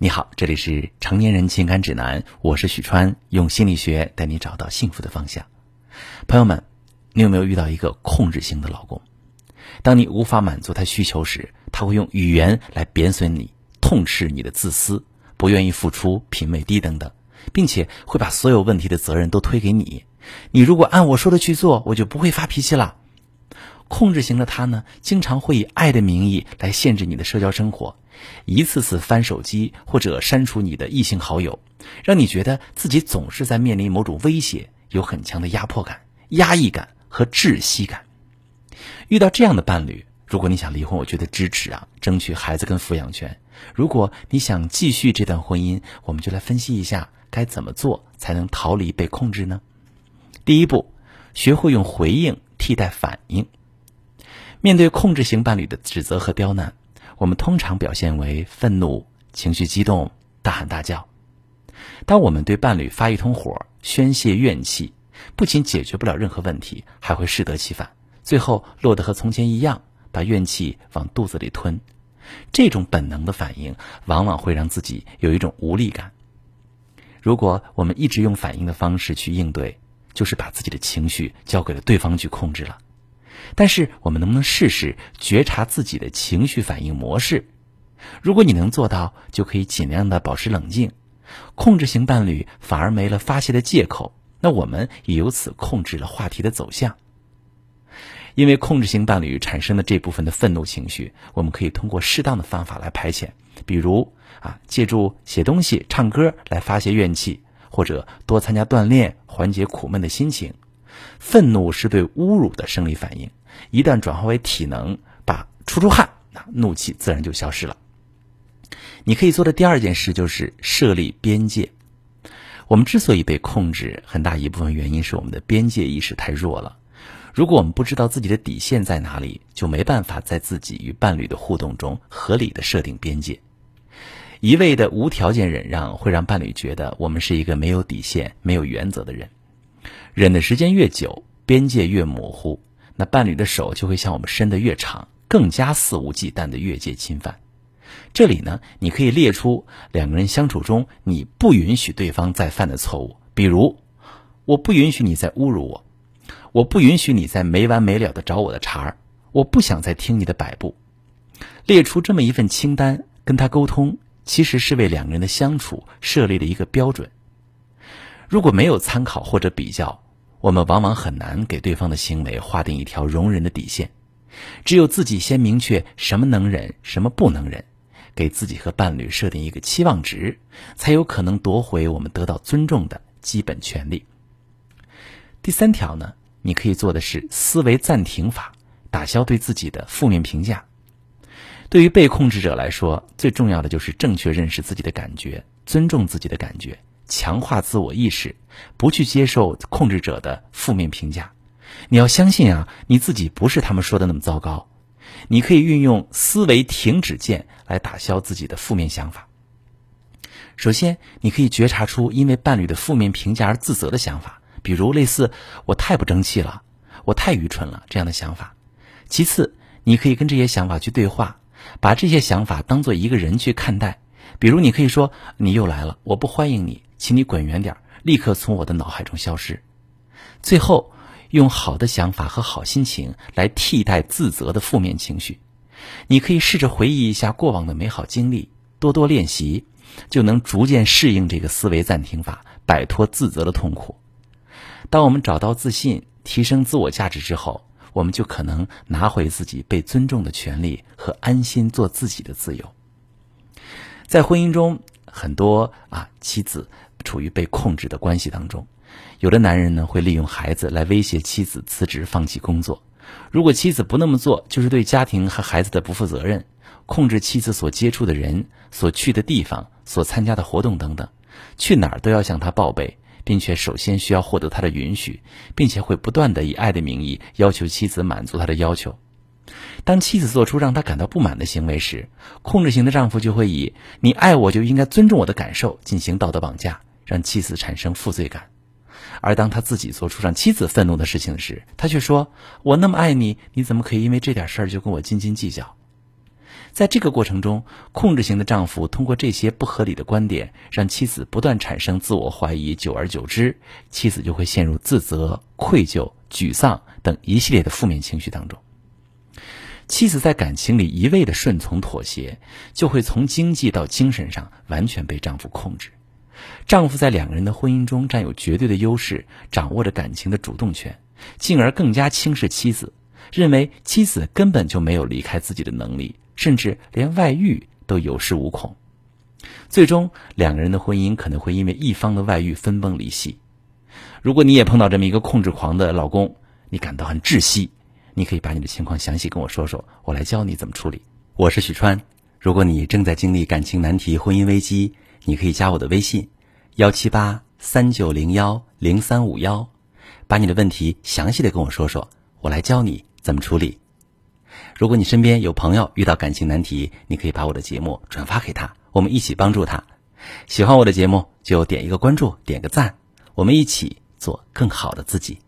你好，这里是成年人情感指南，我是许川，用心理学带你找到幸福的方向。朋友们，你有没有遇到一个控制型的老公？当你无法满足他需求时，他会用语言来贬损你，痛斥你的自私、不愿意付出、品味低等等，并且会把所有问题的责任都推给你。你如果按我说的去做，我就不会发脾气了。控制型的他呢，经常会以爱的名义来限制你的社交生活，一次次翻手机或者删除你的异性好友，让你觉得自己总是在面临某种威胁，有很强的压迫感、压抑感和窒息感。遇到这样的伴侣，如果你想离婚，我觉得支持啊，争取孩子跟抚养权。如果你想继续这段婚姻，我们就来分析一下该怎么做才能逃离被控制呢？第一步，学会用回应替代反应。面对控制型伴侣的指责和刁难，我们通常表现为愤怒、情绪激动、大喊大叫。当我们对伴侣发一通火、宣泄怨气，不仅解决不了任何问题，还会适得其反，最后落得和从前一样，把怨气往肚子里吞。这种本能的反应，往往会让自己有一种无力感。如果我们一直用反应的方式去应对，就是把自己的情绪交给了对方去控制了。但是，我们能不能试试觉察自己的情绪反应模式？如果你能做到，就可以尽量的保持冷静。控制型伴侣反而没了发泄的借口，那我们也由此控制了话题的走向。因为控制型伴侣产生的这部分的愤怒情绪，我们可以通过适当的方法来排遣，比如啊，借助写东西、唱歌来发泄怨气，或者多参加锻炼，缓解苦闷的心情。愤怒是对侮辱的生理反应，一旦转化为体能，把出出汗，那怒气自然就消失了。你可以做的第二件事就是设立边界。我们之所以被控制，很大一部分原因是我们的边界意识太弱了。如果我们不知道自己的底线在哪里，就没办法在自己与伴侣的互动中合理的设定边界。一味的无条件忍让，会让伴侣觉得我们是一个没有底线、没有原则的人。忍的时间越久，边界越模糊，那伴侣的手就会向我们伸得越长，更加肆无忌惮的越界侵犯。这里呢，你可以列出两个人相处中你不允许对方再犯的错误，比如，我不允许你再侮辱我，我不允许你再没完没了的找我的茬儿，我不想再听你的摆布。列出这么一份清单，跟他沟通，其实是为两个人的相处设立了一个标准。如果没有参考或者比较，我们往往很难给对方的行为划定一条容忍的底线，只有自己先明确什么能忍，什么不能忍，给自己和伴侣设定一个期望值，才有可能夺回我们得到尊重的基本权利。第三条呢，你可以做的是思维暂停法，打消对自己的负面评价。对于被控制者来说，最重要的就是正确认识自己的感觉，尊重自己的感觉。强化自我意识，不去接受控制者的负面评价。你要相信啊，你自己不是他们说的那么糟糕。你可以运用思维停止键来打消自己的负面想法。首先，你可以觉察出因为伴侣的负面评价而自责的想法，比如类似“我太不争气了，我太愚蠢了”这样的想法。其次，你可以跟这些想法去对话，把这些想法当做一个人去看待。比如，你可以说：“你又来了，我不欢迎你。”请你滚远点立刻从我的脑海中消失。最后，用好的想法和好心情来替代自责的负面情绪。你可以试着回忆一下过往的美好经历，多多练习，就能逐渐适应这个思维暂停法，摆脱自责的痛苦。当我们找到自信，提升自我价值之后，我们就可能拿回自己被尊重的权利和安心做自己的自由。在婚姻中，很多啊妻子。处于被控制的关系当中，有的男人呢会利用孩子来威胁妻子辞职放弃工作。如果妻子不那么做，就是对家庭和孩子的不负责任。控制妻子所接触的人、所去的地方、所参加的活动等等，去哪儿都要向他报备，并且首先需要获得他的允许，并且会不断的以爱的名义要求妻子满足他的要求。当妻子做出让他感到不满的行为时，控制型的丈夫就会以“你爱我就应该尊重我的感受”进行道德绑架。让妻子产生负罪感，而当他自己做出让妻子愤怒的事情时，他却说：“我那么爱你，你怎么可以因为这点事儿就跟我斤斤计较？”在这个过程中，控制型的丈夫通过这些不合理的观点，让妻子不断产生自我怀疑，久而久之，妻子就会陷入自责、愧疚、沮丧等一系列的负面情绪当中。妻子在感情里一味的顺从妥协，就会从经济到精神上完全被丈夫控制。丈夫在两个人的婚姻中占有绝对的优势，掌握着感情的主动权，进而更加轻视妻子，认为妻子根本就没有离开自己的能力，甚至连外遇都有恃无恐。最终，两个人的婚姻可能会因为一方的外遇分崩离析。如果你也碰到这么一个控制狂的老公，你感到很窒息。你可以把你的情况详细跟我说说，我来教你怎么处理。我是许川，如果你正在经历感情难题、婚姻危机，你可以加我的微信：幺七八三九零幺零三五幺，把你的问题详细的跟我说说，我来教你怎么处理。如果你身边有朋友遇到感情难题，你可以把我的节目转发给他，我们一起帮助他。喜欢我的节目就点一个关注，点个赞，我们一起做更好的自己。